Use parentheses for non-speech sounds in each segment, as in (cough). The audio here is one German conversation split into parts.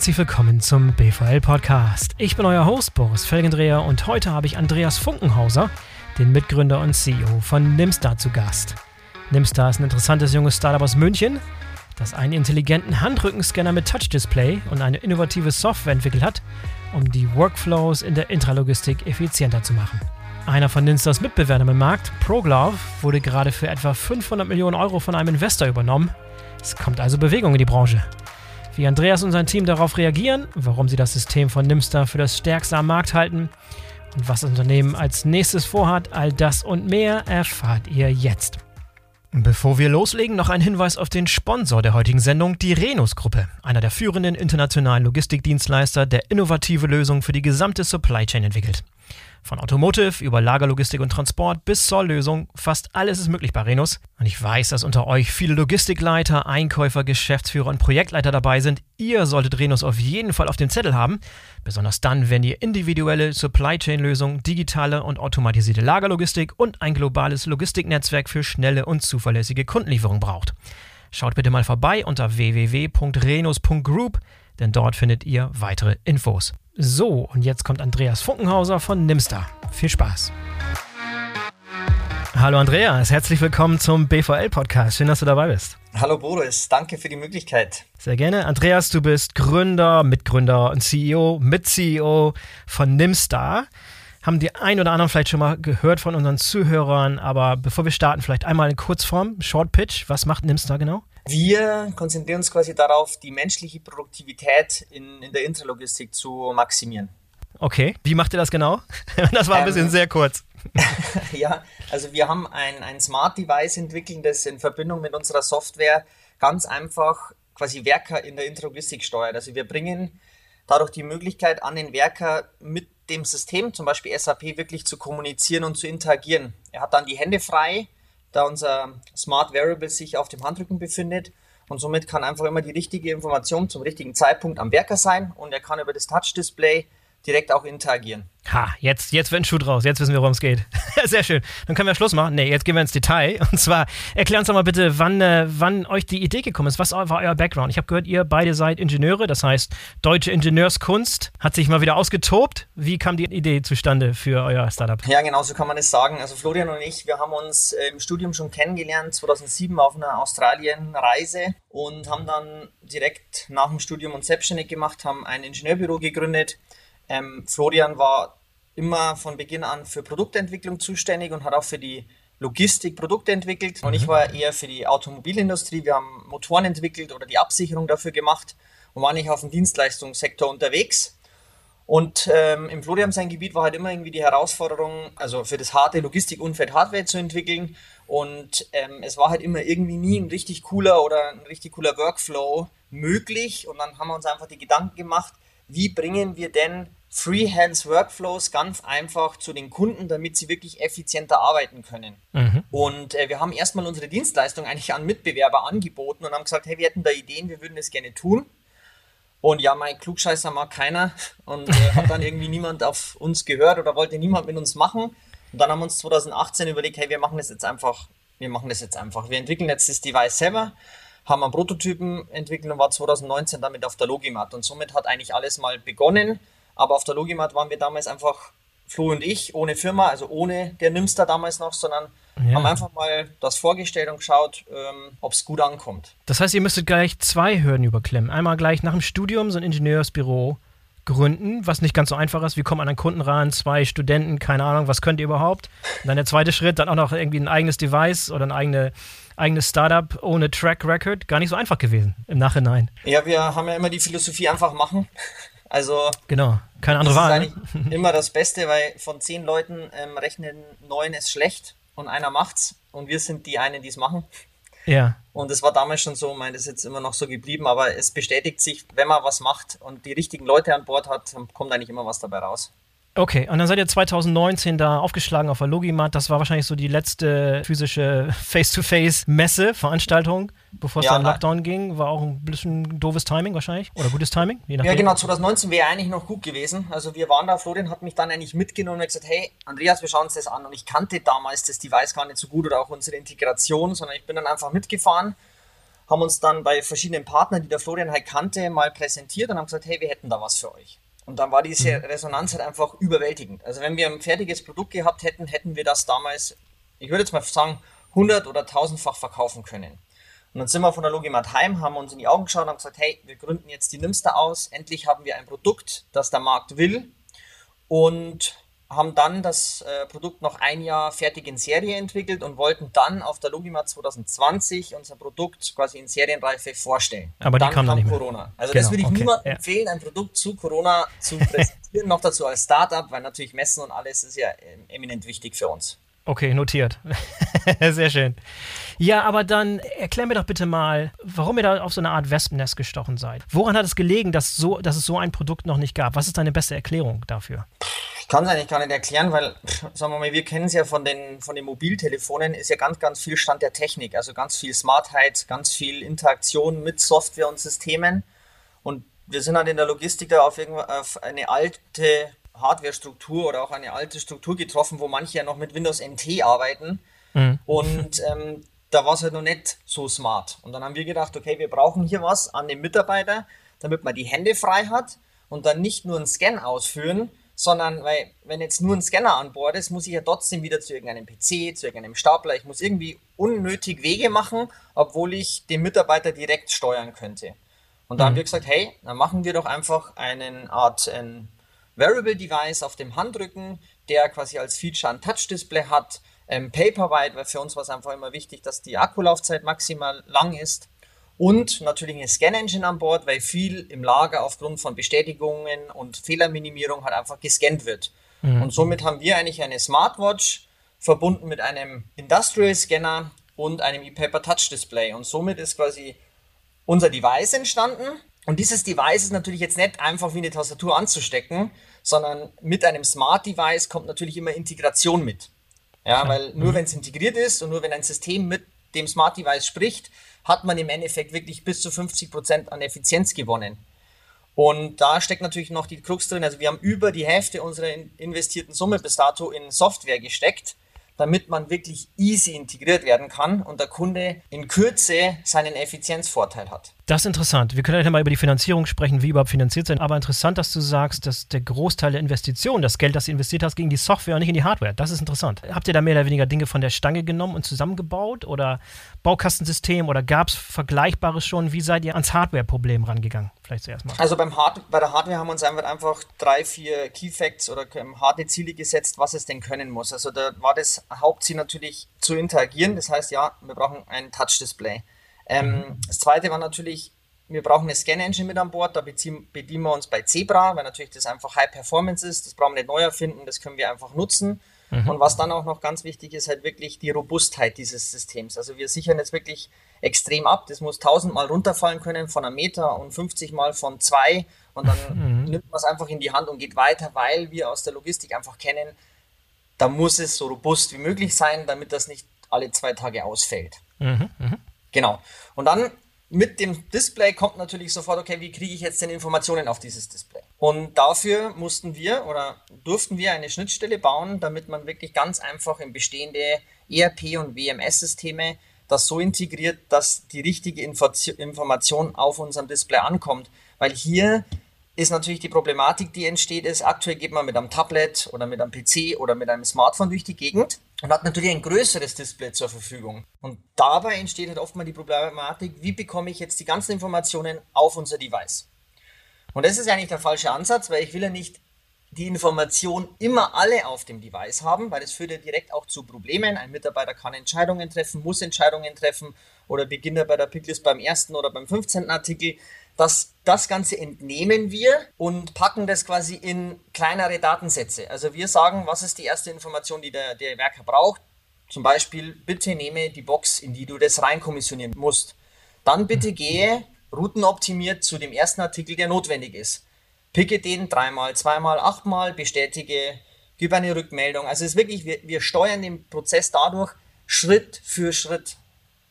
herzlich willkommen zum BVL Podcast. Ich bin euer Host Boris Felgendreher und heute habe ich Andreas Funkenhauser, den Mitgründer und CEO von Nimstar zu Gast. Nimstar ist ein interessantes junges Startup aus München, das einen intelligenten Handrückenscanner mit Touch-Display und eine innovative Software entwickelt hat, um die Workflows in der Intralogistik effizienter zu machen. Einer von Nimstars Mitbewerbern im Markt, ProGlove, wurde gerade für etwa 500 Millionen Euro von einem Investor übernommen. Es kommt also Bewegung in die Branche. Wie Andreas und sein Team darauf reagieren, warum sie das System von Nimstar für das stärkste am Markt halten und was das Unternehmen als nächstes vorhat, all das und mehr erfahrt ihr jetzt. Bevor wir loslegen, noch ein Hinweis auf den Sponsor der heutigen Sendung, die Renus-Gruppe, einer der führenden internationalen Logistikdienstleister, der innovative Lösungen für die gesamte Supply Chain entwickelt. Von Automotive über Lagerlogistik und Transport bis zur Lösung, fast alles ist möglich bei Renus. Und ich weiß, dass unter euch viele Logistikleiter, Einkäufer, Geschäftsführer und Projektleiter dabei sind. Ihr solltet Renus auf jeden Fall auf dem Zettel haben. Besonders dann, wenn ihr individuelle Supply Chain Lösungen, digitale und automatisierte Lagerlogistik und ein globales Logistiknetzwerk für schnelle und zuverlässige Kundenlieferung braucht. Schaut bitte mal vorbei unter www.renus.group, denn dort findet ihr weitere Infos. So, und jetzt kommt Andreas Funkenhauser von Nimster. Viel Spaß. Hallo Andreas, herzlich willkommen zum BVL-Podcast. Schön, dass du dabei bist. Hallo Boris, danke für die Möglichkeit. Sehr gerne. Andreas, du bist Gründer, Mitgründer und CEO, Mit-CEO von Nimstar. Haben die ein oder anderen vielleicht schon mal gehört von unseren Zuhörern, aber bevor wir starten, vielleicht einmal in Kurzform, Short Pitch. Was macht Nimstar genau? Wir konzentrieren uns quasi darauf, die menschliche Produktivität in, in der Intralogistik zu maximieren. Okay, wie macht ihr das genau? (laughs) Das war ein bisschen ähm, sehr kurz. (laughs) ja, also wir haben ein, ein Smart Device entwickelt, das in Verbindung mit unserer Software ganz einfach quasi Werker in der Intralogistik steuert. Also wir bringen dadurch die Möglichkeit an den Werker mit dem System, zum Beispiel SAP, wirklich zu kommunizieren und zu interagieren. Er hat dann die Hände frei, da unser Smart Variable sich auf dem Handrücken befindet. Und somit kann einfach immer die richtige Information zum richtigen Zeitpunkt am Werker sein und er kann über das Touch-Display direkt auch interagieren. Ha, jetzt, jetzt wird ein Schuh draus. Jetzt wissen wir, worum es geht. (laughs) Sehr schön. Dann können wir Schluss machen. Nee, jetzt gehen wir ins Detail. (laughs) Und zwar, erklär uns doch mal bitte, wann, äh, wann euch die Idee gekommen ist. Was war euer Background? Ich habe gehört, ihr beide seid Ingenieure, das heißt, deutsche Ingenieurskunst hat sich mal wieder ausgetobt. Wie kam die Idee zustande für euer Startup? Ja, genau so kann man es sagen. Also Florian und ich, wir haben uns äh, im Studium schon kennengelernt, 2007 auf einer Australien-Reise und haben dann direkt nach dem Studium uns selbstständig gemacht, haben ein Ingenieurbüro gegründet ähm, Florian war immer von Beginn an für Produktentwicklung zuständig und hat auch für die Logistik Produkte entwickelt. Und ich mhm. war eher für die Automobilindustrie. Wir haben Motoren entwickelt oder die Absicherung dafür gemacht und war nicht auf dem Dienstleistungssektor unterwegs. Und ähm, im Florian sein Gebiet war halt immer irgendwie die Herausforderung, also für das harte Logistikumfeld Hardware zu entwickeln. Und ähm, es war halt immer irgendwie nie ein richtig cooler oder ein richtig cooler Workflow möglich. Und dann haben wir uns einfach die Gedanken gemacht, wie bringen wir denn Freehands Workflows ganz einfach zu den Kunden, damit sie wirklich effizienter arbeiten können. Mhm. Und äh, wir haben erstmal unsere Dienstleistung eigentlich an Mitbewerber angeboten und haben gesagt, hey, wir hätten da Ideen, wir würden das gerne tun. Und ja, mein Klugscheißer mag keiner und äh, hat dann irgendwie (laughs) niemand auf uns gehört oder wollte niemand mit uns machen. Und dann haben wir uns 2018 überlegt, hey, wir machen das jetzt einfach, wir machen das jetzt einfach. Wir entwickeln jetzt das Device selber, haben einen Prototypen entwickelt und war 2019 damit auf der Logimat. Und somit hat eigentlich alles mal begonnen. Aber auf der Logimat waren wir damals einfach Flo und ich, ohne Firma, also ohne der Nimster damals noch, sondern ja. haben einfach mal das vorgestellt und geschaut, ähm, ob es gut ankommt. Das heißt, ihr müsstet gleich zwei Hürden überklimmen. Einmal gleich nach dem Studium so ein Ingenieursbüro gründen, was nicht ganz so einfach ist. Wie kommt man an Kunden ran? Zwei Studenten, keine Ahnung, was könnt ihr überhaupt? Und dann der zweite Schritt, dann auch noch irgendwie ein eigenes Device oder ein eigene, eigenes Startup ohne Track Record. Gar nicht so einfach gewesen im Nachhinein. Ja, wir haben ja immer die Philosophie einfach machen. Also genau, keine andere Wahl. Ne? eigentlich immer das Beste, weil von zehn Leuten ähm, rechnen neun es schlecht und einer macht's und wir sind die einen, die es machen. Ja. Und es war damals schon so, meine, das ist jetzt immer noch so geblieben, aber es bestätigt sich, wenn man was macht und die richtigen Leute an Bord hat, kommt eigentlich immer was dabei raus. Okay, und dann seid ihr 2019 da aufgeschlagen auf der Logimat. Das war wahrscheinlich so die letzte physische Face-to-Face-Messe, Veranstaltung, bevor es ja, dann Lockdown ging. War auch ein bisschen doofes Timing wahrscheinlich oder gutes Timing? ja, genau. 2019 wäre eigentlich noch gut gewesen. Also wir waren da, Florian hat mich dann eigentlich mitgenommen und gesagt, hey, Andreas, wir schauen uns das an. Und ich kannte damals das Device gar nicht so gut oder auch unsere Integration, sondern ich bin dann einfach mitgefahren haben uns dann bei verschiedenen Partnern, die der Florian halt kannte, mal präsentiert und haben gesagt, hey, wir hätten da was für euch. Und dann war diese mhm. Resonanz halt einfach überwältigend. Also wenn wir ein fertiges Produkt gehabt hätten, hätten wir das damals, ich würde jetzt mal sagen, 100 oder 1000-fach verkaufen können. Und dann sind wir von der Logimat heim, haben uns in die Augen geschaut und haben gesagt, hey, wir gründen jetzt die Nimster aus. Endlich haben wir ein Produkt, das der Markt will. Und haben dann das äh, Produkt noch ein Jahr fertig in Serie entwickelt und wollten dann auf der Logimat 2020 unser Produkt quasi in Serienreife vorstellen. Aber dann die kam, kam nicht Corona. Also genau, das würde ich okay, niemandem ja. empfehlen, ein Produkt zu Corona zu präsentieren, (laughs) noch dazu als Startup, weil natürlich Messen und alles ist ja äh, eminent wichtig für uns. Okay, notiert. (laughs) Sehr schön. Ja, aber dann erklär mir doch bitte mal, warum ihr da auf so eine Art Wespennest gestochen seid. Woran hat es gelegen, dass, so, dass es so ein Produkt noch nicht gab? Was ist deine beste Erklärung dafür? Kann es eigentlich gar nicht erklären, weil, sagen wir mal, wir kennen es ja von den, von den Mobiltelefonen, ist ja ganz, ganz viel Stand der Technik. Also ganz viel Smartheit, ganz viel Interaktion mit Software und Systemen. Und wir sind halt in der Logistik da auf, auf eine alte Hardware-Struktur oder auch eine alte Struktur getroffen, wo manche ja noch mit Windows NT arbeiten. Mhm. Und ähm, da war es halt noch nicht so smart. Und dann haben wir gedacht, okay, wir brauchen hier was an den Mitarbeiter, damit man die Hände frei hat und dann nicht nur einen Scan ausführen, sondern weil, wenn jetzt nur ein Scanner an Bord ist, muss ich ja trotzdem wieder zu irgendeinem PC, zu irgendeinem Stapler, ich muss irgendwie unnötig Wege machen, obwohl ich den Mitarbeiter direkt steuern könnte. Und da mhm. haben wir gesagt, hey, dann machen wir doch einfach eine Art ein Variable Device auf dem Handrücken, der quasi als Feature ein Touch-Display hat, ähm, Paperwhite, weil für uns war es einfach immer wichtig, dass die Akkulaufzeit maximal lang ist. Und natürlich eine Scan-Engine an Bord, weil viel im Lager aufgrund von Bestätigungen und Fehlerminimierung halt einfach gescannt wird. Mhm. Und somit haben wir eigentlich eine Smartwatch verbunden mit einem Industrial Scanner und einem ePaper Touch Display. Und somit ist quasi unser Device entstanden. Und dieses Device ist natürlich jetzt nicht einfach wie eine Tastatur anzustecken, sondern mit einem Smart Device kommt natürlich immer Integration mit. Ja, weil nur mhm. wenn es integriert ist und nur wenn ein System mit dem Smart Device spricht, hat man im Endeffekt wirklich bis zu 50 Prozent an Effizienz gewonnen. Und da steckt natürlich noch die Krux drin. Also wir haben über die Hälfte unserer investierten Summe bis dato in Software gesteckt damit man wirklich easy integriert werden kann und der Kunde in Kürze seinen Effizienzvorteil hat. Das ist interessant. Wir können ja mal über die Finanzierung sprechen, wie überhaupt finanziert sein. Aber interessant, dass du sagst, dass der Großteil der Investition, das Geld, das du investiert hast, ging die Software und nicht in die Hardware. Das ist interessant. Habt ihr da mehr oder weniger Dinge von der Stange genommen und zusammengebaut oder Baukastensystem oder gab es Vergleichbares schon? Wie seid ihr ans Hardware-Problem rangegangen? Vielleicht zuerst mal. Also beim Hard bei der Hardware haben wir uns einfach, drei, vier Key Facts oder harte Ziele gesetzt, was es denn können muss. Also da war das Hauptziel natürlich zu interagieren. Das heißt, ja, wir brauchen ein Touch-Display. Ähm, mhm. Das zweite war natürlich, wir brauchen eine Scan-Engine mit an Bord. Da bedienen wir uns bei Zebra, weil natürlich das einfach High Performance ist. Das brauchen wir nicht neu erfinden, das können wir einfach nutzen. Mhm. Und was dann auch noch ganz wichtig ist, halt wirklich die Robustheit dieses Systems. Also wir sichern jetzt wirklich extrem ab. Das muss tausendmal runterfallen können von einem Meter und 50 Mal von zwei. Und dann (laughs) mhm. nimmt man es einfach in die Hand und geht weiter, weil wir aus der Logistik einfach kennen, da muss es so robust wie möglich sein, damit das nicht alle zwei Tage ausfällt. Mhm. Mhm. Genau. Und dann mit dem Display kommt natürlich sofort, okay, wie kriege ich jetzt denn Informationen auf dieses Display? Und dafür mussten wir oder durften wir eine Schnittstelle bauen, damit man wirklich ganz einfach in bestehende ERP und WMS-Systeme das so integriert, dass die richtige Information auf unserem Display ankommt. Weil hier ist natürlich die Problematik, die entsteht, ist, aktuell geht man mit einem Tablet oder mit einem PC oder mit einem Smartphone durch die Gegend und hat natürlich ein größeres Display zur Verfügung. Und dabei entsteht halt oft mal die Problematik, wie bekomme ich jetzt die ganzen Informationen auf unser Device? Und das ist eigentlich der falsche Ansatz, weil ich will ja nicht die Information immer alle auf dem Device haben, weil das führt ja direkt auch zu Problemen. Ein Mitarbeiter kann Entscheidungen treffen, muss Entscheidungen treffen oder beginnt bei der Picklist beim ersten oder beim 15. Artikel. Das, das Ganze entnehmen wir und packen das quasi in kleinere Datensätze. Also wir sagen, was ist die erste Information, die der, der Werker braucht. Zum Beispiel, bitte nehme die Box, in die du das reinkommissionieren musst. Dann bitte gehe routenoptimiert zu dem ersten Artikel, der notwendig ist. Picke den dreimal, zweimal, achtmal, bestätige, gib eine Rückmeldung. Also es ist wirklich, wir, wir steuern den Prozess dadurch Schritt für Schritt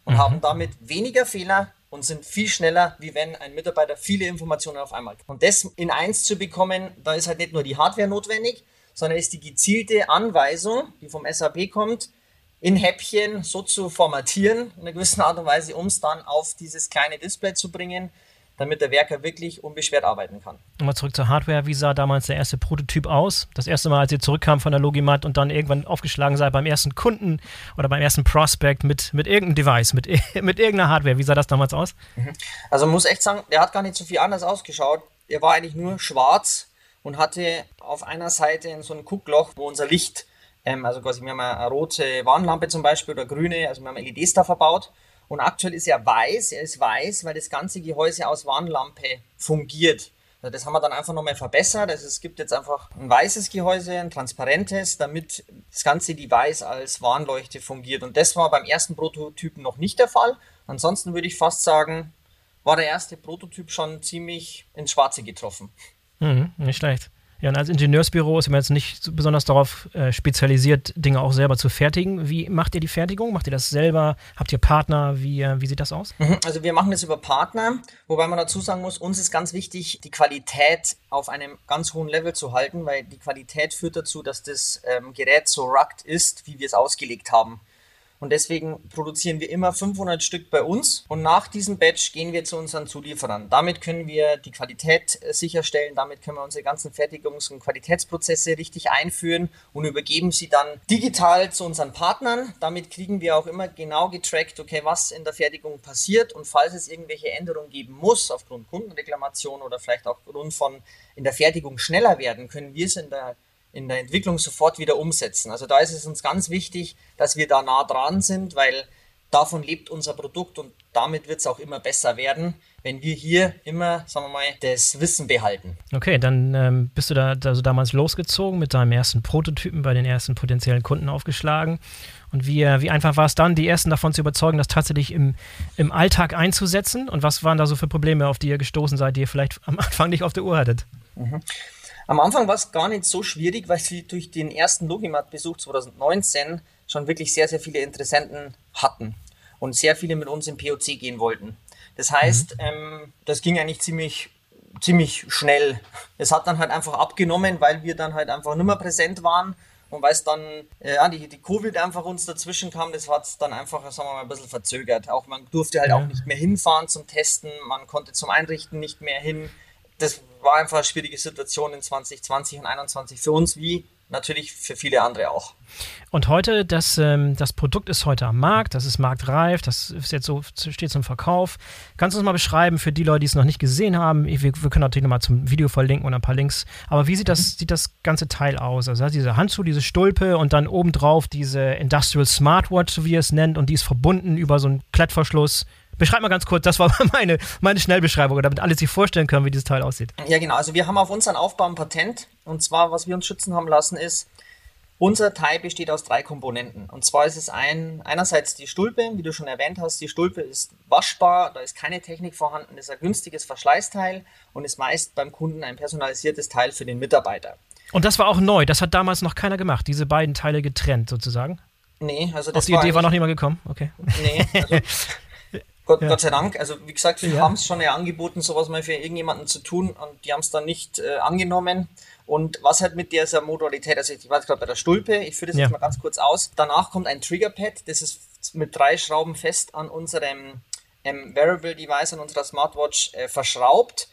und mhm. haben damit weniger Fehler, und sind viel schneller, wie wenn ein Mitarbeiter viele Informationen auf einmal. Und das in eins zu bekommen, da ist halt nicht nur die Hardware notwendig, sondern ist die gezielte Anweisung, die vom SAP kommt, in Häppchen so zu formatieren, in einer gewissen Art und Weise, um es dann auf dieses kleine Display zu bringen, damit der Werker wirklich unbeschwert arbeiten kann. Nochmal zurück zur Hardware. Wie sah damals der erste Prototyp aus? Das erste Mal, als ihr zurückkam von der Logimat und dann irgendwann aufgeschlagen seid beim ersten Kunden oder beim ersten Prospect mit, mit irgendeinem Device, mit, (laughs) mit irgendeiner Hardware. Wie sah das damals aus? Mhm. Also muss echt sagen, der hat gar nicht so viel anders ausgeschaut. Er war eigentlich nur schwarz und hatte auf einer Seite so ein Guckloch, wo unser Licht, ähm, also quasi wir haben eine rote Warnlampe zum Beispiel oder grüne, also wir haben LEDs da verbaut und aktuell ist er weiß, er ist weiß, weil das ganze Gehäuse aus Warnlampe fungiert. Also das haben wir dann einfach nochmal verbessert. Also es gibt jetzt einfach ein weißes Gehäuse, ein transparentes, damit das ganze Device als Warnleuchte fungiert. Und das war beim ersten Prototypen noch nicht der Fall. Ansonsten würde ich fast sagen, war der erste Prototyp schon ziemlich ins Schwarze getroffen. Mhm, nicht schlecht. Ja, und als Ingenieursbüro ist man jetzt nicht besonders darauf äh, spezialisiert, Dinge auch selber zu fertigen. Wie macht ihr die Fertigung? Macht ihr das selber? Habt ihr Partner? Wie, äh, wie sieht das aus? Mhm, also wir machen das über Partner, wobei man dazu sagen muss, uns ist ganz wichtig, die Qualität auf einem ganz hohen Level zu halten, weil die Qualität führt dazu, dass das ähm, Gerät so rugged ist, wie wir es ausgelegt haben. Und deswegen produzieren wir immer 500 Stück bei uns und nach diesem Batch gehen wir zu unseren Zulieferern. Damit können wir die Qualität äh, sicherstellen, damit können wir unsere ganzen Fertigungs- und Qualitätsprozesse richtig einführen und übergeben sie dann digital zu unseren Partnern. Damit kriegen wir auch immer genau getrackt, okay, was in der Fertigung passiert und falls es irgendwelche Änderungen geben muss, aufgrund Kundenreklamation oder vielleicht auch aufgrund von in der Fertigung schneller werden, können wir es in der in der Entwicklung sofort wieder umsetzen. Also da ist es uns ganz wichtig, dass wir da nah dran sind, weil davon lebt unser Produkt und damit wird es auch immer besser werden, wenn wir hier immer, sagen wir mal, das Wissen behalten. Okay, dann ähm, bist du da also damals losgezogen mit deinem ersten Prototypen bei den ersten potenziellen Kunden aufgeschlagen. Und wie, äh, wie einfach war es dann, die ersten davon zu überzeugen, das tatsächlich im, im Alltag einzusetzen? Und was waren da so für Probleme, auf die ihr gestoßen seid, die ihr vielleicht am Anfang nicht auf der Uhr hattet? Mhm. Am Anfang war es gar nicht so schwierig, weil sie durch den ersten Logimat-Besuch 2019 schon wirklich sehr, sehr viele Interessenten hatten und sehr viele mit uns im POC gehen wollten. Das heißt, mhm. ähm, das ging eigentlich ziemlich, ziemlich schnell. Es hat dann halt einfach abgenommen, weil wir dann halt einfach nicht mehr präsent waren und weil es dann, äh, ja, die, die Covid einfach uns dazwischen kam, das hat es dann einfach, sagen wir mal, ein bisschen verzögert. Auch man durfte halt ja. auch nicht mehr hinfahren zum Testen, man konnte zum Einrichten nicht mehr hin das war einfach eine schwierige Situation in 2020 und 2021 für uns wie natürlich für viele andere auch. Und heute, das, ähm, das Produkt ist heute am Markt, das ist marktreif, das ist jetzt so, steht zum Verkauf. Kannst du uns mal beschreiben für die Leute, die es noch nicht gesehen haben? Wir, wir können natürlich nochmal zum Video verlinken und ein paar Links. Aber wie sieht das, mhm. sieht das ganze Teil aus? Also diese Handschuh, diese Stulpe und dann obendrauf diese Industrial Smartwatch, so wie ihr es nennt, und die ist verbunden über so einen Klettverschluss Beschreib mal ganz kurz, das war (laughs) meine, meine Schnellbeschreibung, damit alle sich vorstellen können, wie dieses Teil aussieht. Ja, genau. Also wir haben auf unseren Aufbau ein Patent. Und zwar, was wir uns schützen haben lassen, ist, unser Teil besteht aus drei Komponenten. Und zwar ist es ein, einerseits die Stulpe, wie du schon erwähnt hast. Die Stulpe ist waschbar, da ist keine Technik vorhanden, ist ein günstiges Verschleißteil und ist meist beim Kunden ein personalisiertes Teil für den Mitarbeiter. Und das war auch neu, das hat damals noch keiner gemacht, diese beiden Teile getrennt sozusagen. Nee, also das Auf die war Idee war noch niemand gekommen, okay. Nee, also (laughs) Gott, ja. Gott sei Dank. Also wie gesagt, wir ja. haben es schon ja angeboten, sowas mal für irgendjemanden zu tun und die haben es dann nicht äh, angenommen. Und was halt mit dieser Modalität, also ich war jetzt gerade bei der Stulpe, ich führe das ja. jetzt mal ganz kurz aus. Danach kommt ein Triggerpad, das ist mit drei Schrauben fest an unserem ähm, Wearable Device, an unserer Smartwatch äh, verschraubt.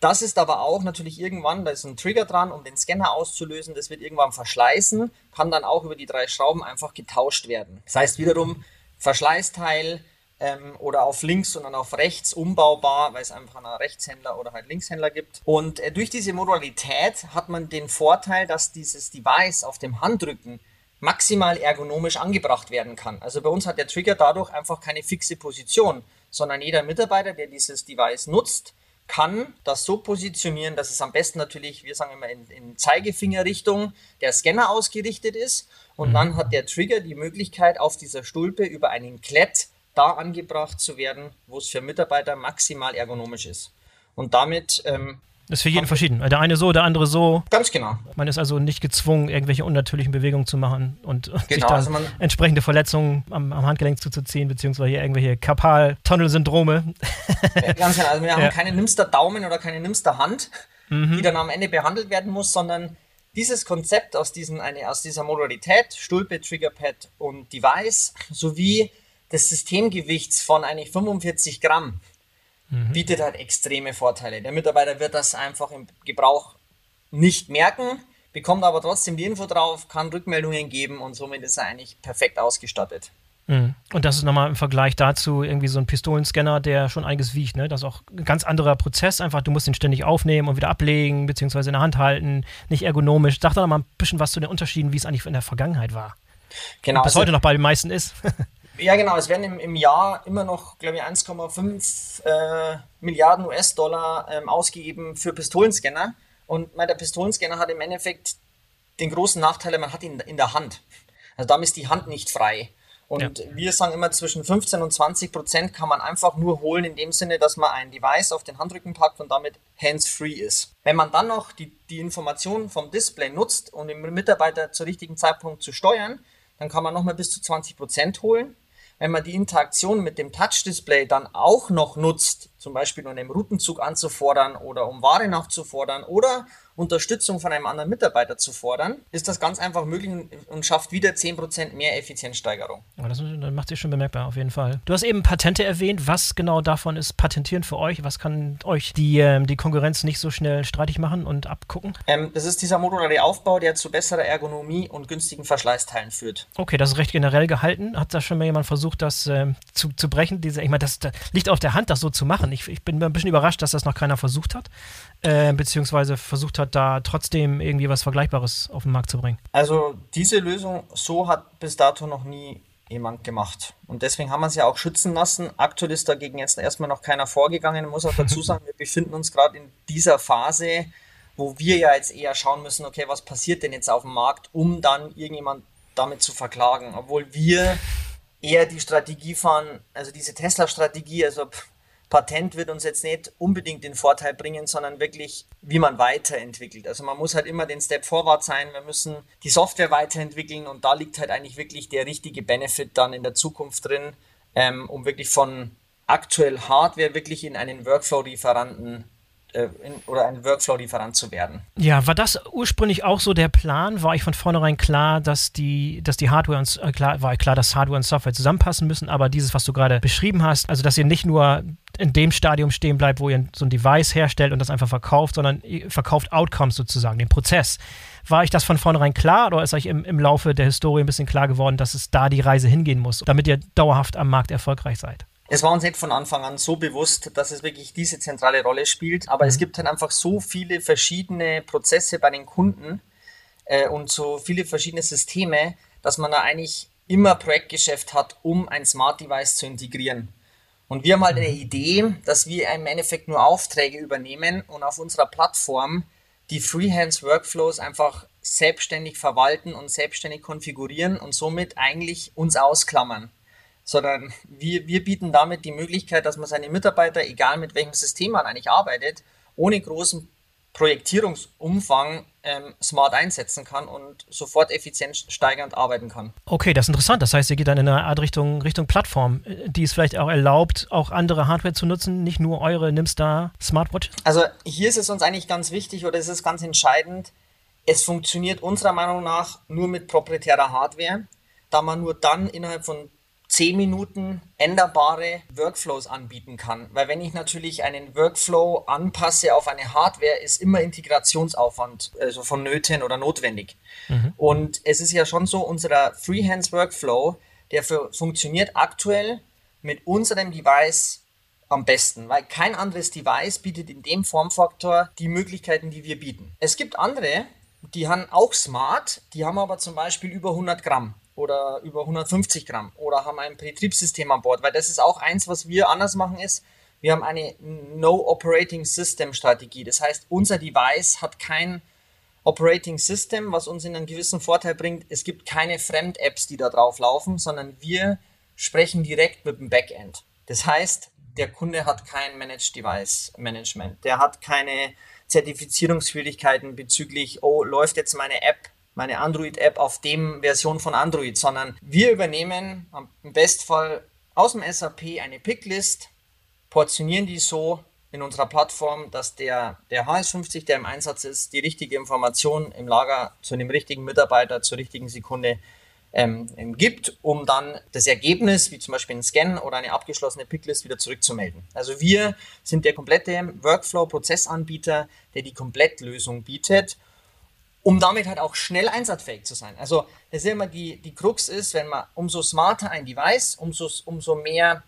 Das ist aber auch natürlich irgendwann, da ist ein Trigger dran, um den Scanner auszulösen. Das wird irgendwann verschleißen, kann dann auch über die drei Schrauben einfach getauscht werden. Das heißt wiederum, Verschleißteil, ähm, oder auf links, sondern auf rechts umbaubar, weil es einfach einen Rechtshändler oder halt Linkshändler gibt. Und äh, durch diese Modalität hat man den Vorteil, dass dieses Device auf dem Handrücken maximal ergonomisch angebracht werden kann. Also bei uns hat der Trigger dadurch einfach keine fixe Position, sondern jeder Mitarbeiter, der dieses Device nutzt, kann das so positionieren, dass es am besten natürlich, wir sagen immer in, in Zeigefingerrichtung der Scanner ausgerichtet ist. Und mhm. dann hat der Trigger die Möglichkeit, auf dieser Stulpe über einen Klett da angebracht zu werden, wo es für Mitarbeiter maximal ergonomisch ist. Und damit. Ähm, das ist für jeden verschieden. Der eine so, der andere so. Ganz genau. Man ist also nicht gezwungen, irgendwelche unnatürlichen Bewegungen zu machen und genau, sich dann also entsprechende Verletzungen am, am, Handgelenk zuzuziehen, beziehungsweise irgendwelche Karpal-Tunnel-Syndrome. Ganz genau. Also wir (laughs) ja. haben keine Nimster Daumen oder keine Nimster Hand, mhm. die dann am Ende behandelt werden muss, sondern dieses Konzept aus, diesen, eine, aus dieser Modalität, Stulpe, Triggerpad und Device, sowie des Systemgewichts von eigentlich 45 Gramm, mhm. bietet halt extreme Vorteile. Der Mitarbeiter wird das einfach im Gebrauch nicht merken, bekommt aber trotzdem die Info drauf, kann Rückmeldungen geben und somit ist er eigentlich perfekt ausgestattet. Mhm. Und das ist nochmal im Vergleich dazu irgendwie so ein Pistolenscanner, der schon einiges wiegt. Ne? Das ist auch ein ganz anderer Prozess. Einfach, du musst ihn ständig aufnehmen und wieder ablegen, beziehungsweise in der Hand halten. Nicht ergonomisch. Sag doch nochmal ein bisschen was zu den Unterschieden, wie es eigentlich in der Vergangenheit war. Genau. Und bis also, heute noch bei den meisten ist. (laughs) ja, genau. Es werden im, im Jahr immer noch, glaube ich, 1,5 äh, Milliarden US-Dollar ähm, ausgegeben für Pistolenscanner. Und mein, der Pistolenscanner hat im Endeffekt den großen Nachteil, man hat ihn in der Hand. Also damit ist die Hand nicht frei. Und ja. wir sagen immer, zwischen 15 und 20 Prozent kann man einfach nur holen, in dem Sinne, dass man ein Device auf den Handrücken packt und damit hands-free ist. Wenn man dann noch die, die Informationen vom Display nutzt, um den Mitarbeiter zu richtigen Zeitpunkt zu steuern, dann kann man nochmal bis zu 20 Prozent holen. Wenn man die Interaktion mit dem Touch-Display dann auch noch nutzt, zum Beispiel um einen Routenzug anzufordern oder um Ware nachzufordern oder Unterstützung von einem anderen Mitarbeiter zu fordern, ist das ganz einfach möglich und schafft wieder 10% mehr Effizienzsteigerung. Ja, das, macht sich schon bemerkbar, auf jeden Fall. Du hast eben Patente erwähnt. Was genau davon ist patentieren für euch? Was kann euch die, ähm, die Konkurrenz nicht so schnell streitig machen und abgucken? Ähm, das ist dieser modulare Aufbau, der zu besserer Ergonomie und günstigen Verschleißteilen führt. Okay, das ist recht generell gehalten. Hat da schon mal jemand versucht, das ähm, zu, zu brechen? Diese, ich meine, das, das liegt auf der Hand, das so zu machen. Ich, ich bin ein bisschen überrascht, dass das noch keiner versucht hat, äh, beziehungsweise versucht hat, da trotzdem irgendwie was Vergleichbares auf den Markt zu bringen? Also diese Lösung, so hat bis dato noch nie jemand gemacht. Und deswegen haben wir es ja auch schützen lassen. Aktuell ist dagegen jetzt erstmal noch keiner vorgegangen. Ich muss auch dazu sagen, wir befinden uns gerade in dieser Phase, wo wir ja jetzt eher schauen müssen, okay, was passiert denn jetzt auf dem Markt, um dann irgendjemand damit zu verklagen. Obwohl wir eher die Strategie fahren, also diese Tesla-Strategie, also Patent wird uns jetzt nicht unbedingt den Vorteil bringen, sondern wirklich, wie man weiterentwickelt. Also man muss halt immer den Step vorwärts sein, wir müssen die Software weiterentwickeln und da liegt halt eigentlich wirklich der richtige Benefit dann in der Zukunft drin, ähm, um wirklich von aktuell Hardware wirklich in einen Workflow-Lieferanten in, oder ein Workflow-Lieferant zu werden. Ja, war das ursprünglich auch so der Plan? War ich von vornherein klar, dass die, dass die Hardware und äh, klar, war klar, dass Hardware und Software zusammenpassen müssen, aber dieses, was du gerade beschrieben hast, also dass ihr nicht nur in dem Stadium stehen bleibt, wo ihr so ein Device herstellt und das einfach verkauft, sondern ihr verkauft Outcomes sozusagen, den Prozess. War euch das von vornherein klar oder ist euch im, im Laufe der Historie ein bisschen klar geworden, dass es da die Reise hingehen muss, damit ihr dauerhaft am Markt erfolgreich seid? Es war uns nicht von Anfang an so bewusst, dass es wirklich diese zentrale Rolle spielt, aber mhm. es gibt halt einfach so viele verschiedene Prozesse bei den Kunden äh, und so viele verschiedene Systeme, dass man da eigentlich immer Projektgeschäft hat, um ein Smart Device zu integrieren. Und wir haben halt eine mhm. Idee, dass wir im Endeffekt nur Aufträge übernehmen und auf unserer Plattform die Freehands Workflows einfach selbstständig verwalten und selbstständig konfigurieren und somit eigentlich uns ausklammern sondern wir, wir bieten damit die Möglichkeit, dass man seine Mitarbeiter, egal mit welchem System man eigentlich arbeitet, ohne großen Projektierungsumfang ähm, smart einsetzen kann und sofort effizienzsteigernd arbeiten kann. Okay, das ist interessant. Das heißt, ihr geht dann in eine Art Richtung, Richtung Plattform, die es vielleicht auch erlaubt, auch andere Hardware zu nutzen, nicht nur eure Nimstar Smartwatches? Also hier ist es uns eigentlich ganz wichtig oder es ist ganz entscheidend, es funktioniert unserer Meinung nach nur mit proprietärer Hardware, da man nur dann innerhalb von 10 Minuten änderbare Workflows anbieten kann. Weil wenn ich natürlich einen Workflow anpasse auf eine Hardware, ist immer Integrationsaufwand also vonnöten oder notwendig. Mhm. Und es ist ja schon so, unser Freehands Workflow, der für, funktioniert aktuell mit unserem Device am besten, weil kein anderes Device bietet in dem Formfaktor die Möglichkeiten, die wir bieten. Es gibt andere, die haben auch Smart, die haben aber zum Beispiel über 100 Gramm oder über 150 Gramm oder haben ein Betriebssystem an Bord, weil das ist auch eins, was wir anders machen ist, wir haben eine No Operating System Strategie. Das heißt, unser Device hat kein Operating System, was uns in einen gewissen Vorteil bringt. Es gibt keine Fremd-Apps, die da drauf laufen, sondern wir sprechen direkt mit dem Backend. Das heißt, der Kunde hat kein Managed Device Management. Der hat keine Zertifizierungsschwierigkeiten bezüglich, oh, läuft jetzt meine App meine Android-App auf dem Version von Android, sondern wir übernehmen im Bestfall aus dem SAP eine Picklist, portionieren die so in unserer Plattform, dass der, der HS50, der im Einsatz ist, die richtige Information im Lager zu einem richtigen Mitarbeiter zur richtigen Sekunde ähm, gibt, um dann das Ergebnis, wie zum Beispiel ein Scan oder eine abgeschlossene Picklist, wieder zurückzumelden. Also wir sind der komplette Workflow-Prozessanbieter, der die Komplettlösung bietet, um damit halt auch schnell einsatzfähig zu sein. Also das ist immer die, die Krux ist, wenn man umso smarter ein Device, umso, umso mehr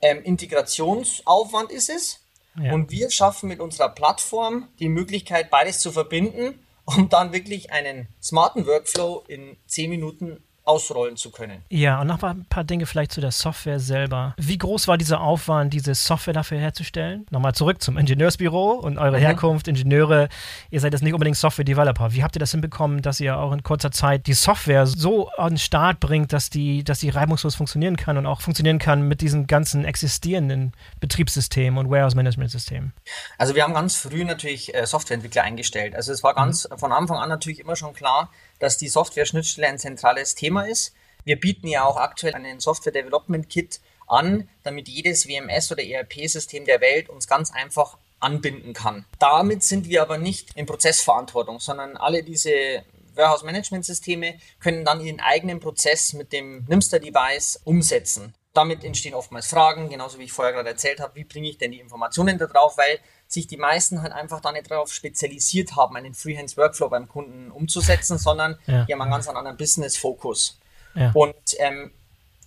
ähm, Integrationsaufwand ist es. Ja. Und wir schaffen mit unserer Plattform die Möglichkeit, beides zu verbinden um dann wirklich einen smarten Workflow in 10 Minuten ausrollen zu können. Ja, und noch ein paar Dinge vielleicht zu der Software selber. Wie groß war dieser Aufwand, diese Software dafür herzustellen? Nochmal zurück zum Ingenieursbüro und eure mhm. Herkunft, Ingenieure. Ihr seid jetzt nicht unbedingt Software-Developer. Wie habt ihr das hinbekommen, dass ihr auch in kurzer Zeit die Software so an den Start bringt, dass die, dass die reibungslos funktionieren kann und auch funktionieren kann mit diesen ganzen existierenden Betriebssystemen und Warehouse-Management-Systemen? Also wir haben ganz früh natürlich äh, Softwareentwickler eingestellt. Also es war ganz mhm. von Anfang an natürlich immer schon klar, dass die Software-Schnittstelle ein zentrales Thema ist. Wir bieten ja auch aktuell einen Software Development Kit an, damit jedes WMS oder ERP-System der Welt uns ganz einfach anbinden kann. Damit sind wir aber nicht in Prozessverantwortung, sondern alle diese Warehouse Management Systeme können dann ihren eigenen Prozess mit dem Nimster Device umsetzen. Damit entstehen oftmals Fragen, genauso wie ich vorher gerade erzählt habe, wie bringe ich denn die Informationen da drauf, weil sich die meisten halt einfach da nicht darauf spezialisiert haben, einen Freehand-Workflow beim Kunden umzusetzen, sondern ja. die haben einen ganz anderen Business-Fokus. Ja. Und ähm,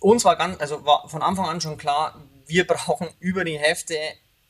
uns war ganz, also war von Anfang an schon klar, wir brauchen über die Hälfte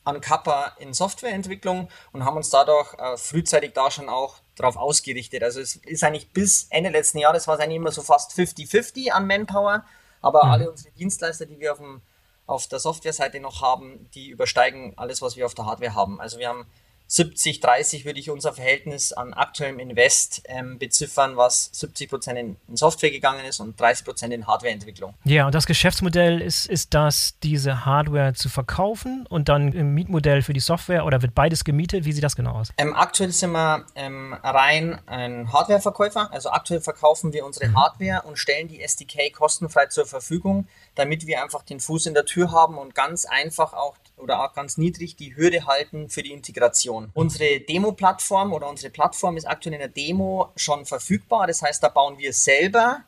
an Kappa in Softwareentwicklung und haben uns dadurch äh, frühzeitig da schon auch darauf ausgerichtet. Also es ist eigentlich bis Ende letzten Jahres war es eigentlich immer so fast 50-50 an Manpower, aber mhm. alle unsere Dienstleister, die wir auf dem auf der Software-Seite noch haben, die übersteigen alles, was wir auf der Hardware haben. Also wir haben 70, 30 würde ich unser Verhältnis an aktuellem Invest ähm, beziffern, was 70 Prozent in, in, Software gegangen ist und 30 Prozent in Hardwareentwicklung. Ja, und das Geschäftsmodell ist, ist das, diese Hardware zu verkaufen und dann im Mietmodell für die Software oder wird beides gemietet? Wie sieht das genau aus? Ähm, aktuell sind wir ähm, rein ein Hardwareverkäufer. Also aktuell verkaufen wir unsere mhm. Hardware und stellen die SDK kostenfrei zur Verfügung, damit wir einfach den Fuß in der Tür haben und ganz einfach auch oder auch ganz niedrig die Hürde halten für die Integration. Unsere Demo-Plattform oder unsere Plattform ist aktuell in der Demo schon verfügbar. Das heißt, da bauen wir selber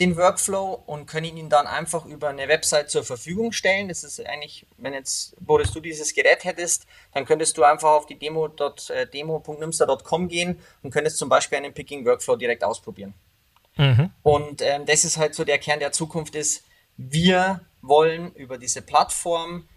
den Workflow und können ihn dann einfach über eine Website zur Verfügung stellen. Das ist eigentlich, wenn jetzt, Boris, du dieses Gerät hättest, dann könntest du einfach auf die demo.nimster.com gehen und könntest zum Beispiel einen Picking Workflow direkt ausprobieren. Mhm. Und ähm, das ist halt so der Kern der Zukunft ist, wir wollen über diese Plattform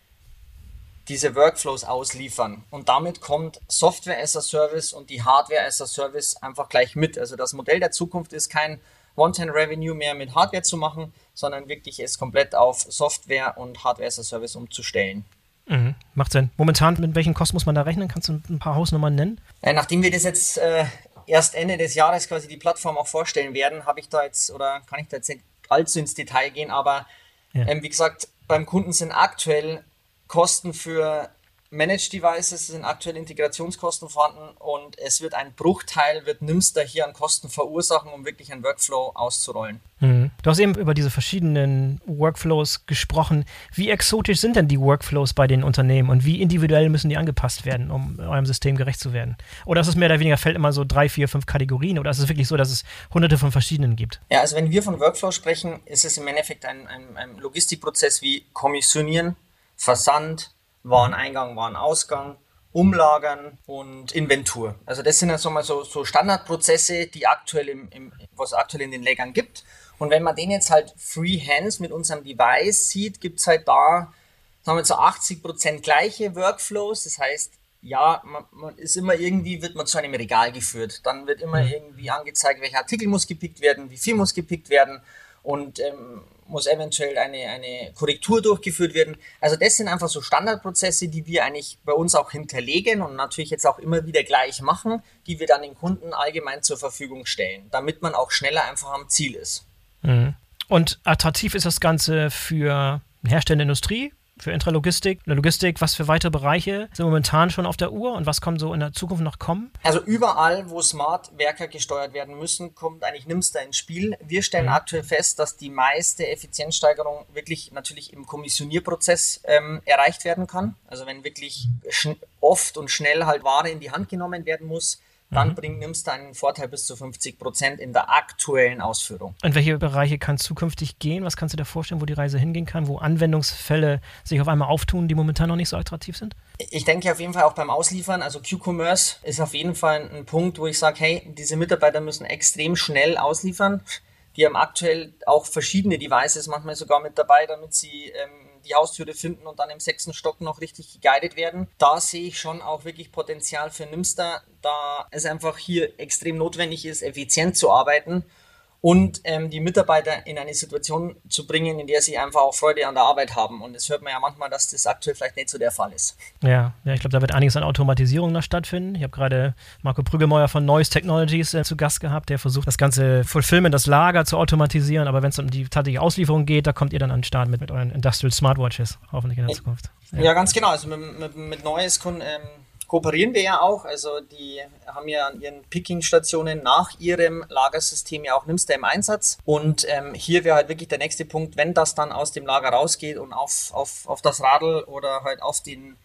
diese Workflows ausliefern. Und damit kommt Software as a Service und die Hardware as a Service einfach gleich mit. Also das Modell der Zukunft ist kein One-Time-Revenue mehr mit Hardware zu machen, sondern wirklich es komplett auf Software und Hardware as a Service umzustellen. Mhm, macht Sinn. Momentan, mit welchen Kosten muss man da rechnen? Kannst du ein paar Hausnummern nennen? Äh, nachdem wir das jetzt äh, erst Ende des Jahres quasi die Plattform auch vorstellen werden, habe ich da jetzt oder kann ich da jetzt nicht allzu ins Detail gehen, aber ja. ähm, wie gesagt, beim Kunden sind aktuell Kosten für Managed Devices sind aktuell Integrationskosten vorhanden und es wird ein Bruchteil, wird Nimster hier an Kosten verursachen, um wirklich einen Workflow auszurollen. Mhm. Du hast eben über diese verschiedenen Workflows gesprochen. Wie exotisch sind denn die Workflows bei den Unternehmen und wie individuell müssen die angepasst werden, um eurem System gerecht zu werden? Oder ist es mehr oder weniger, fällt immer so drei, vier, fünf Kategorien oder ist es wirklich so, dass es hunderte von verschiedenen gibt? Ja, also wenn wir von Workflow sprechen, ist es im Endeffekt ein, ein, ein Logistikprozess wie Kommissionieren, Versand, Wareneingang, Warenausgang, Umlagern und Inventur. Also das sind ja so mal so, so Standardprozesse, die aktuell im, im, was aktuell in den Lägern gibt. Und wenn man den jetzt halt freehands mit unserem Device sieht, gibt es halt da, sagen wir so 80 Prozent gleiche Workflows. Das heißt, ja, man, man, ist immer irgendwie, wird man zu einem Regal geführt. Dann wird immer mhm. irgendwie angezeigt, welcher Artikel muss gepickt werden, wie viel muss gepickt werden. Und ähm, muss eventuell eine, eine Korrektur durchgeführt werden. Also das sind einfach so Standardprozesse, die wir eigentlich bei uns auch hinterlegen und natürlich jetzt auch immer wieder gleich machen, die wir dann den Kunden allgemein zur Verfügung stellen, damit man auch schneller einfach am Ziel ist. Mhm. Und attraktiv ist das Ganze für herstellende Industrie, für Intralogistik, Logistik, was für weitere Bereiche sind momentan schon auf der Uhr und was kommt so in der Zukunft noch kommen? Also überall, wo Smart-Werker gesteuert werden müssen, kommt eigentlich Nimster ins Spiel. Wir stellen mhm. aktuell fest, dass die meiste Effizienzsteigerung wirklich natürlich im Kommissionierprozess ähm, erreicht werden kann. Also wenn wirklich oft und schnell halt Ware in die Hand genommen werden muss, dann mhm. bringt Nimster einen Vorteil bis zu 50 Prozent in der aktuellen Ausführung. In welche Bereiche kann es zukünftig gehen? Was kannst du dir vorstellen, wo die Reise hingehen kann, wo Anwendungsfälle sich auf einmal auftun, die momentan noch nicht so attraktiv sind? Ich denke auf jeden Fall auch beim Ausliefern, also Q-Commerce ist auf jeden Fall ein Punkt, wo ich sage, hey, diese Mitarbeiter müssen extrem schnell ausliefern. Die haben aktuell auch verschiedene Devices manchmal sogar mit dabei, damit sie ähm, die Haustüre finden und dann im sechsten Stock noch richtig geguided werden. Da sehe ich schon auch wirklich Potenzial für Nimster, da es einfach hier extrem notwendig ist, effizient zu arbeiten und ähm, die Mitarbeiter in eine Situation zu bringen, in der sie einfach auch Freude an der Arbeit haben. Und das hört man ja manchmal, dass das aktuell vielleicht nicht so der Fall ist. Ja, ja ich glaube, da wird einiges an Automatisierung noch stattfinden. Ich habe gerade Marco Prügelmeier von Noise Technologies äh, zu Gast gehabt, der versucht, das ganze Fulfillment, das Lager zu automatisieren. Aber wenn es um die tatsächliche Auslieferung geht, da kommt ihr dann an den Start mit, mit euren Industrial Smartwatches, hoffentlich in der Zukunft. Ja, ja ganz genau. Also mit, mit, mit können. Ähm kooperieren wir ja auch. Also die haben ja an ihren Picking-Stationen nach ihrem Lagersystem ja auch Nimster im Einsatz. Und ähm, hier wäre halt wirklich der nächste Punkt, wenn das dann aus dem Lager rausgeht und auf, auf, auf das Radl oder halt auf den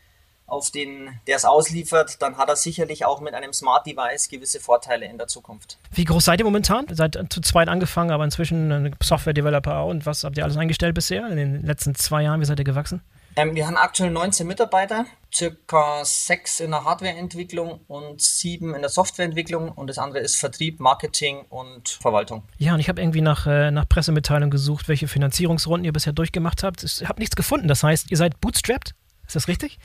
auf den, der es ausliefert, dann hat er sicherlich auch mit einem Smart Device gewisse Vorteile in der Zukunft. Wie groß seid ihr momentan? Seid zu zweit angefangen, aber inzwischen Software-Developer und was habt ihr alles eingestellt bisher in den letzten zwei Jahren? Wie seid ihr gewachsen? Ähm, wir haben aktuell 19 Mitarbeiter, circa sechs in der Hardwareentwicklung und sieben in der Softwareentwicklung und das andere ist Vertrieb, Marketing und Verwaltung. Ja, und ich habe irgendwie nach, äh, nach Pressemitteilung gesucht, welche Finanzierungsrunden ihr bisher durchgemacht habt. Ich habe nichts gefunden. Das heißt, ihr seid bootstrapped? Ist das richtig?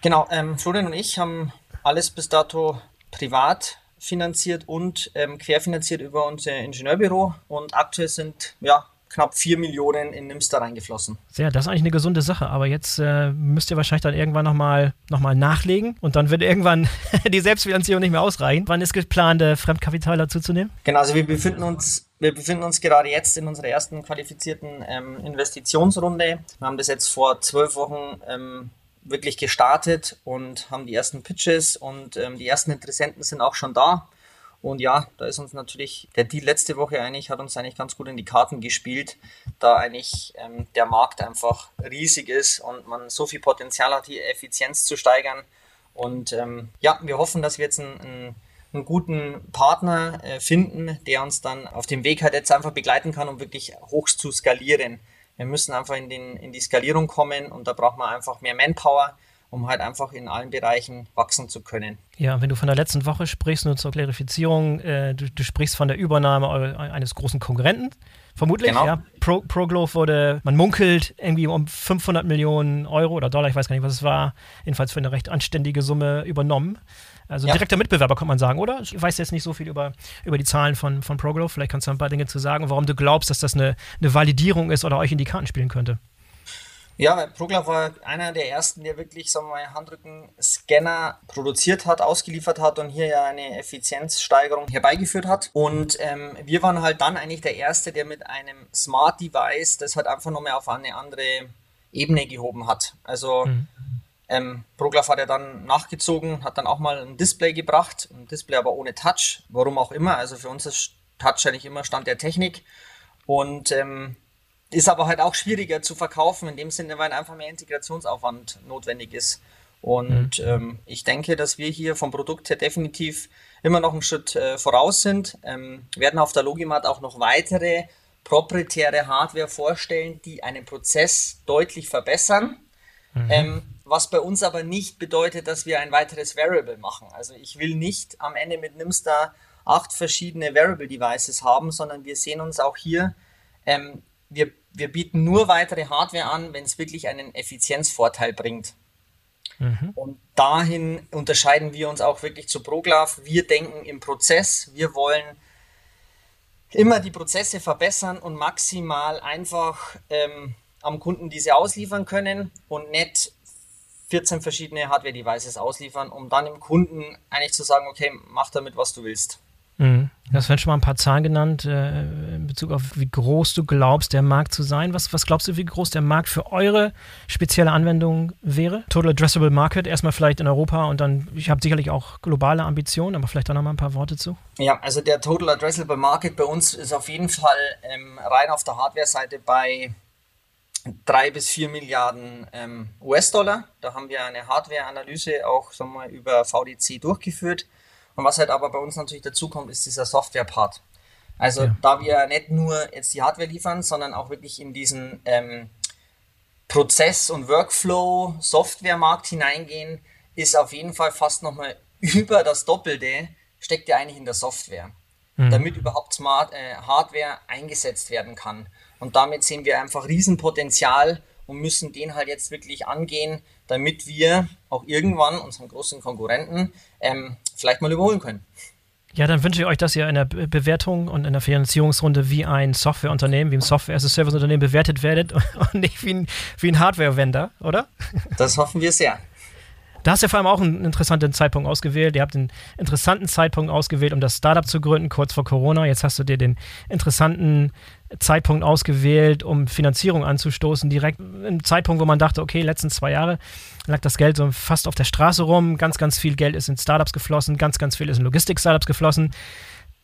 Genau, ähm, Florian und ich haben alles bis dato privat finanziert und ähm, querfinanziert über unser Ingenieurbüro und aktuell sind ja knapp 4 Millionen in Nimster reingeflossen. Sehr, das ist eigentlich eine gesunde Sache, aber jetzt äh, müsst ihr wahrscheinlich dann irgendwann nochmal noch mal nachlegen und dann wird irgendwann (laughs) die Selbstfinanzierung nicht mehr ausreichen. Wann ist geplant, äh, Fremdkapital dazu zu nehmen? Genau, also wir befinden uns wir befinden uns gerade jetzt in unserer ersten qualifizierten ähm, Investitionsrunde. Wir haben das jetzt vor zwölf Wochen ähm, wirklich gestartet und haben die ersten Pitches und ähm, die ersten Interessenten sind auch schon da. Und ja, da ist uns natürlich der Deal letzte Woche eigentlich, hat uns eigentlich ganz gut in die Karten gespielt, da eigentlich ähm, der Markt einfach riesig ist und man so viel Potenzial hat, die Effizienz zu steigern. Und ähm, ja, wir hoffen, dass wir jetzt einen, einen, einen guten Partner äh, finden, der uns dann auf dem Weg halt jetzt einfach begleiten kann, um wirklich hoch zu skalieren. Wir müssen einfach in, den, in die Skalierung kommen und da braucht man einfach mehr Manpower um halt einfach in allen Bereichen wachsen zu können. Ja, wenn du von der letzten Woche sprichst, nur zur Klarifizierung, äh, du, du, sprichst von der Übernahme eines großen Konkurrenten, vermutlich. Genau. Ja. Pro, ProGlove wurde, man munkelt, irgendwie um 500 Millionen Euro oder Dollar, ich weiß gar nicht, was es war, jedenfalls für eine recht anständige Summe übernommen. Also ja. direkter Mitbewerber, kann man sagen, oder? Ich weiß jetzt nicht so viel über, über die Zahlen von, von ProGlove. Vielleicht kannst du ein paar Dinge zu sagen, warum du glaubst, dass das eine, eine Validierung ist oder euch in die Karten spielen könnte. Ja, Progler war einer der ersten, der wirklich, sagen wir mal, Handrücken-Scanner produziert hat, ausgeliefert hat und hier ja eine Effizienzsteigerung herbeigeführt hat. Und ähm, wir waren halt dann eigentlich der Erste, der mit einem Smart Device das halt einfach nochmal auf eine andere Ebene gehoben hat. Also mhm. ähm, Proglaf hat ja dann nachgezogen, hat dann auch mal ein Display gebracht, ein Display aber ohne Touch, warum auch immer. Also für uns ist Touch eigentlich immer Stand der Technik. Und ähm, ist aber halt auch schwieriger zu verkaufen, in dem Sinne, weil einfach mehr Integrationsaufwand notwendig ist. Und mhm. ähm, ich denke, dass wir hier vom Produkt her definitiv immer noch einen Schritt äh, voraus sind. Ähm, werden auf der Logimat auch noch weitere proprietäre Hardware vorstellen, die einen Prozess deutlich verbessern. Mhm. Ähm, was bei uns aber nicht bedeutet, dass wir ein weiteres Variable machen. Also ich will nicht am Ende mit Nimstar acht verschiedene Variable Devices haben, sondern wir sehen uns auch hier ähm, wir, wir bieten nur weitere Hardware an, wenn es wirklich einen Effizienzvorteil bringt. Mhm. Und dahin unterscheiden wir uns auch wirklich zu ProGlav. Wir denken im Prozess, wir wollen immer die Prozesse verbessern und maximal einfach ähm, am Kunden diese ausliefern können und nicht 14 verschiedene Hardware-Devices ausliefern, um dann dem Kunden eigentlich zu sagen, okay, mach damit, was du willst. Mhm. Du hast schon mal ein paar Zahlen genannt äh, in Bezug auf, wie groß du glaubst, der Markt zu sein. Was, was glaubst du, wie groß der Markt für eure spezielle Anwendung wäre? Total Addressable Market, erstmal vielleicht in Europa und dann, ich habe sicherlich auch globale Ambitionen, aber vielleicht auch noch mal ein paar Worte zu. Ja, also der Total Addressable Market bei uns ist auf jeden Fall ähm, rein auf der Hardware-Seite bei drei bis vier Milliarden ähm, US-Dollar. Da haben wir eine Hardware-Analyse auch sagen wir, über VDC durchgeführt. Und was halt aber bei uns natürlich dazu kommt, ist dieser Software-Part. Also ja. da wir nicht nur jetzt die Hardware liefern, sondern auch wirklich in diesen ähm, Prozess- und Workflow-Software-Markt hineingehen, ist auf jeden Fall fast nochmal über das Doppelte, steckt ja eigentlich in der Software, mhm. damit überhaupt Smart äh, Hardware eingesetzt werden kann. Und damit sehen wir einfach Riesenpotenzial und müssen den halt jetzt wirklich angehen, damit wir auch irgendwann unseren großen Konkurrenten ähm, vielleicht mal überholen können. Ja, dann wünsche ich euch, dass ihr in der Bewertung und in der Finanzierungsrunde wie ein Softwareunternehmen, wie ein Software-as-a-Service-Unternehmen bewertet werdet (laughs) und nicht wie ein, wie ein Hardware-Vendor, oder? Das hoffen wir sehr. Da hast du ja vor allem auch einen interessanten Zeitpunkt ausgewählt. Ihr habt einen interessanten Zeitpunkt ausgewählt, um das Startup zu gründen, kurz vor Corona. Jetzt hast du dir den interessanten Zeitpunkt ausgewählt, um Finanzierung anzustoßen. Direkt im Zeitpunkt, wo man dachte, okay, letzten zwei Jahre lag das Geld so fast auf der Straße rum. Ganz, ganz viel Geld ist in Startups geflossen, ganz, ganz viel ist in Logistik-Startups geflossen.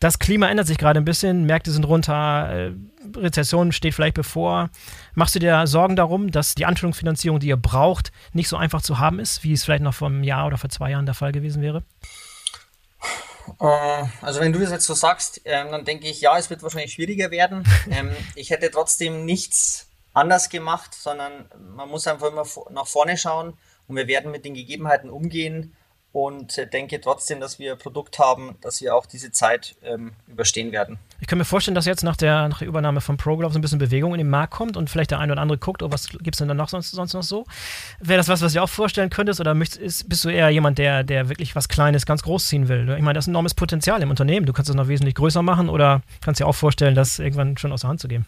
Das Klima ändert sich gerade ein bisschen, Märkte sind runter, äh, Rezession steht vielleicht bevor. Machst du dir Sorgen darum, dass die Anschlussfinanzierung, die ihr braucht, nicht so einfach zu haben ist, wie es vielleicht noch vor einem Jahr oder vor zwei Jahren der Fall gewesen wäre? Äh, also wenn du das jetzt so sagst, ähm, dann denke ich, ja, es wird wahrscheinlich schwieriger werden. (laughs) ähm, ich hätte trotzdem nichts anders gemacht, sondern man muss einfach immer nach vorne schauen und wir werden mit den Gegebenheiten umgehen und denke trotzdem, dass wir ein Produkt haben, dass wir auch diese Zeit ähm, überstehen werden. Ich kann mir vorstellen, dass jetzt nach der, nach der Übernahme von ProGlove so ein bisschen Bewegung in den Markt kommt und vielleicht der eine oder andere guckt, oh, was gibt es denn dann noch sonst, sonst noch so? Wäre das was, was du auch vorstellen könntest oder möchtest, bist du eher jemand, der, der wirklich was Kleines ganz groß ziehen will? Ich meine, das ist ein enormes Potenzial im Unternehmen. Du kannst es noch wesentlich größer machen oder kannst dir auch vorstellen, das irgendwann schon aus der Hand zu geben.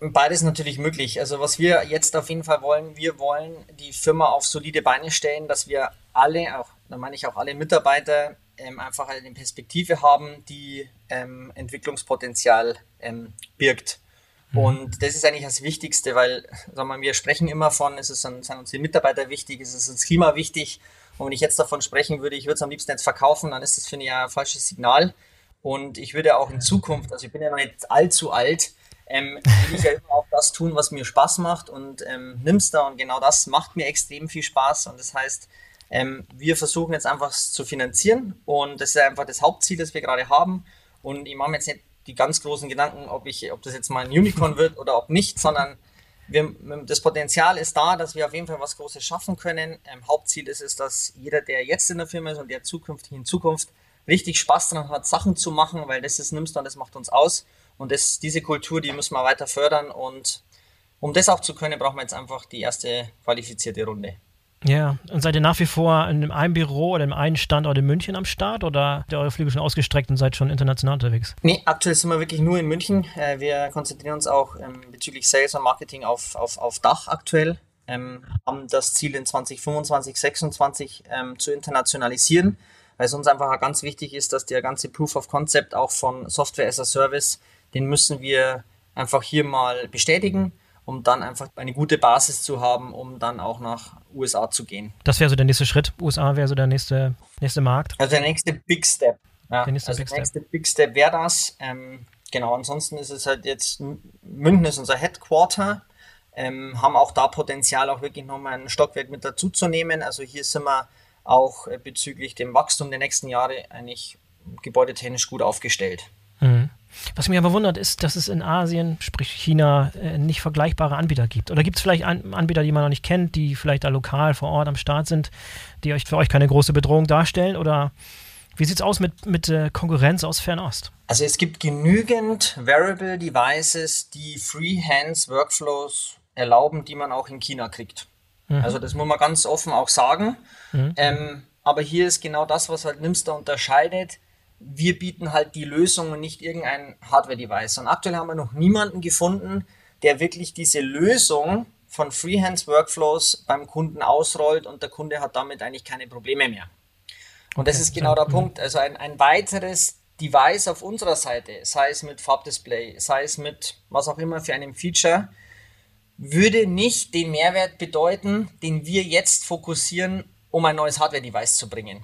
Beides natürlich möglich. Also was wir jetzt auf jeden Fall wollen, wir wollen die Firma auf solide Beine stellen, dass wir alle, auch da meine ich auch alle Mitarbeiter, ähm, einfach eine Perspektive haben, die ähm, Entwicklungspotenzial ähm, birgt. Mhm. Und das ist eigentlich das Wichtigste, weil sagen wir, wir sprechen immer von, es ist, sind uns die Mitarbeiter wichtig, es ist das Klima wichtig. Und wenn ich jetzt davon sprechen würde, ich würde es am liebsten jetzt verkaufen, dann ist das, finde ich, ja ein falsches Signal. Und ich würde auch in Zukunft, also ich bin ja noch nicht allzu alt, ähm, will ich ja immer auch das tun, was mir Spaß macht und ähm, Nimster und genau das macht mir extrem viel Spaß und das heißt, ähm, wir versuchen jetzt einfach zu finanzieren und das ist einfach das Hauptziel, das wir gerade haben und ich mache mir jetzt nicht die ganz großen Gedanken, ob ich, ob das jetzt mal ein Unicorn wird oder ob nicht, sondern wir, das Potenzial ist da, dass wir auf jeden Fall was Großes schaffen können. Ähm, Hauptziel ist es, dass jeder, der jetzt in der Firma ist und der zukünftig in Zukunft richtig Spaß daran hat, Sachen zu machen, weil das ist Nimster und das macht uns aus. Und das, diese Kultur, die müssen wir weiter fördern. Und um das auch zu können, brauchen wir jetzt einfach die erste qualifizierte Runde. Ja, und seid ihr nach wie vor in einem Büro oder in einem Standort in München am Start oder habt ihr eure Flüge schon ausgestreckt und seid schon international unterwegs? Nee, aktuell sind wir wirklich nur in München. Äh, wir konzentrieren uns auch ähm, bezüglich Sales und Marketing auf, auf, auf Dach aktuell. Ähm, haben das Ziel in 2025, 2026 ähm, zu internationalisieren, weil es uns einfach ganz wichtig ist, dass der ganze Proof of Concept auch von Software as a Service den müssen wir einfach hier mal bestätigen, um dann einfach eine gute Basis zu haben, um dann auch nach USA zu gehen. Das wäre so der nächste Schritt. USA wäre so der nächste, nächste Markt. Also der nächste Big Step. Ja, der nächste also Big der nächste Step. Big Step wäre das. Ähm, genau, ansonsten ist es halt jetzt, München ist unser Headquarter. Ähm, haben auch da Potenzial, auch wirklich nochmal ein Stockwerk mit dazu zu nehmen. Also hier sind wir auch äh, bezüglich dem Wachstum der nächsten Jahre eigentlich gebäudetechnisch gut aufgestellt. Mhm. Was mich aber wundert, ist, dass es in Asien, sprich China, äh, nicht vergleichbare Anbieter gibt. Oder gibt es vielleicht Anbieter, die man noch nicht kennt, die vielleicht da lokal vor Ort am Start sind, die euch für euch keine große Bedrohung darstellen? Oder wie sieht es aus mit, mit äh, Konkurrenz aus Fernost? Also es gibt genügend Variable Devices, die Freehands Workflows erlauben, die man auch in China kriegt. Mhm. Also das muss man ganz offen auch sagen. Mhm. Ähm, aber hier ist genau das, was halt Nimster unterscheidet wir bieten halt die Lösung und nicht irgendein Hardware-Device. Und aktuell haben wir noch niemanden gefunden, der wirklich diese Lösung von Freehands Workflows beim Kunden ausrollt und der Kunde hat damit eigentlich keine Probleme mehr. Und das ist genau der Punkt. Also ein, ein weiteres Device auf unserer Seite, sei es mit Farbdisplay, sei es mit was auch immer für einem Feature, würde nicht den Mehrwert bedeuten, den wir jetzt fokussieren, um ein neues Hardware-Device zu bringen.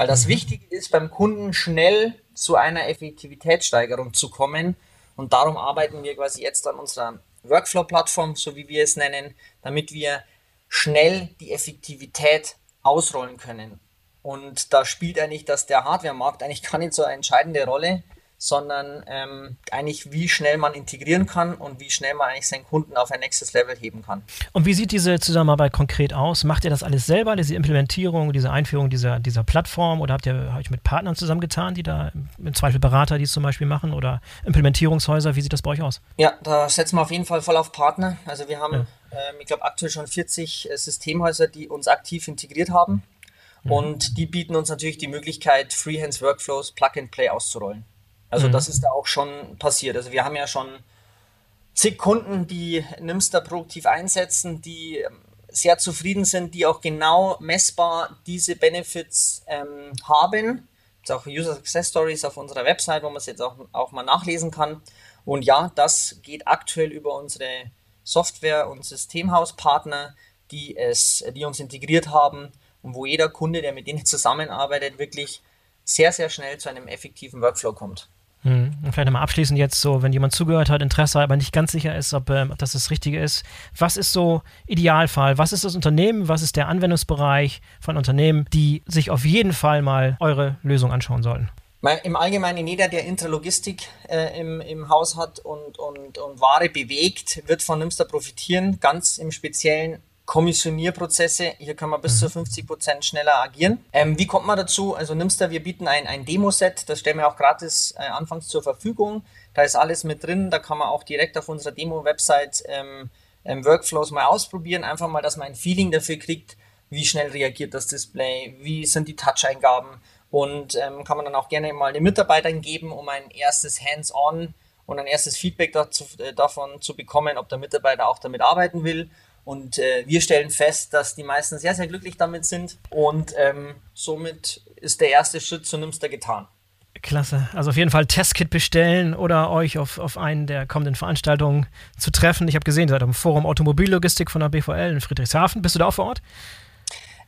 Weil das mhm. Wichtige ist, beim Kunden schnell zu einer Effektivitätssteigerung zu kommen. Und darum arbeiten wir quasi jetzt an unserer Workflow-Plattform, so wie wir es nennen, damit wir schnell die Effektivität ausrollen können. Und da spielt eigentlich dass der Hardware-Markt eigentlich gar nicht so eine entscheidende Rolle, sondern ähm, eigentlich wie schnell man integrieren kann und wie schnell man eigentlich seinen Kunden auf ein nächstes Level heben kann. Und wie sieht diese Zusammenarbeit konkret aus? Macht ihr das alles selber, diese Implementierung, diese Einführung dieser, dieser Plattform oder habt ihr euch mit Partnern zusammengetan, die da im Zweifel Berater, die es zum Beispiel machen oder Implementierungshäuser? Wie sieht das bei euch aus? Ja, da setzen wir auf jeden Fall voll auf Partner. Also wir haben, ja. ähm, ich glaube, aktuell schon 40 äh, Systemhäuser, die uns aktiv integriert haben. Mhm. Und die bieten uns natürlich die Möglichkeit, Freehands Workflows Plug and Play auszurollen. Also mhm. das ist da auch schon passiert. Also wir haben ja schon zig Kunden, die Nimster produktiv einsetzen, die ähm, sehr zufrieden sind, die auch genau messbar diese Benefits ähm, haben. Es auch User Success Stories auf unserer Website, wo man es jetzt auch, auch mal nachlesen kann. Und ja, das geht aktuell über unsere Software- und Systemhauspartner, die es, die uns integriert haben und wo jeder Kunde, der mit denen zusammenarbeitet, wirklich sehr, sehr schnell zu einem effektiven Workflow kommt. Hm. Und vielleicht nochmal abschließend jetzt so, wenn jemand zugehört hat, Interesse, aber nicht ganz sicher ist, ob, ähm, das das Richtige ist. Was ist so Idealfall? Was ist das Unternehmen? Was ist der Anwendungsbereich von Unternehmen, die sich auf jeden Fall mal eure Lösung anschauen sollten? Im Allgemeinen, jeder, der Intralogistik äh, im, im Haus hat und, und, und Ware bewegt, wird von Nimster profitieren. Ganz im Speziellen Kommissionierprozesse. Hier kann man bis mhm. zu 50 Prozent schneller agieren. Ähm, wie kommt man dazu? Also Nimster, wir bieten ein, ein Demo-Set, das stellen wir auch gratis äh, anfangs zur Verfügung. Da ist alles mit drin, da kann man auch direkt auf unserer Demo-Website ähm, ähm, Workflows mal ausprobieren, einfach mal, dass man ein Feeling dafür kriegt, wie schnell reagiert das Display, wie sind die Touch-Eingaben und ähm, kann man dann auch gerne mal den Mitarbeitern geben, um ein erstes Hands-on und ein erstes Feedback dazu, äh, davon zu bekommen, ob der Mitarbeiter auch damit arbeiten will und äh, wir stellen fest, dass die meisten sehr, sehr glücklich damit sind. Und ähm, somit ist der erste Schritt zu Nimster getan. Klasse. Also auf jeden Fall Testkit bestellen oder euch auf, auf einen der kommenden Veranstaltungen zu treffen. Ich habe gesehen, ihr seid am Forum Automobillogistik von der BVL in Friedrichshafen. Bist du da auch vor Ort?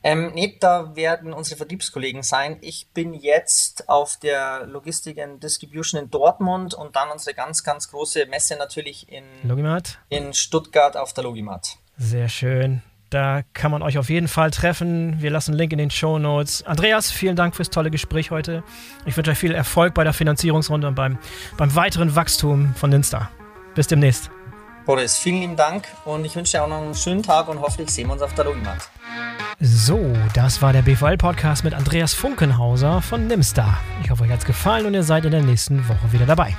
Ähm, nee, da werden unsere Vertriebskollegen sein. Ich bin jetzt auf der Logistik and Distribution in Dortmund und dann unsere ganz, ganz große Messe natürlich in, Logimat. in Stuttgart auf der Logimat. Sehr schön. Da kann man euch auf jeden Fall treffen. Wir lassen einen Link in den Show Notes. Andreas, vielen Dank fürs tolle Gespräch heute. Ich wünsche euch viel Erfolg bei der Finanzierungsrunde und beim, beim weiteren Wachstum von Ninsta. Bis demnächst. Boris, vielen lieben Dank und ich wünsche dir auch noch einen schönen Tag und hoffentlich sehen wir uns auf der Logimat. So, das war der BVL-Podcast mit Andreas Funkenhauser von Nimstar. Ich hoffe, euch hat es gefallen und ihr seid in der nächsten Woche wieder dabei.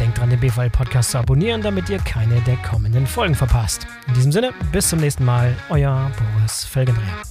Denkt dran, den BVL-Podcast zu abonnieren, damit ihr keine der kommenden Folgen verpasst. In diesem Sinne, bis zum nächsten Mal, euer Boris Felgendreher.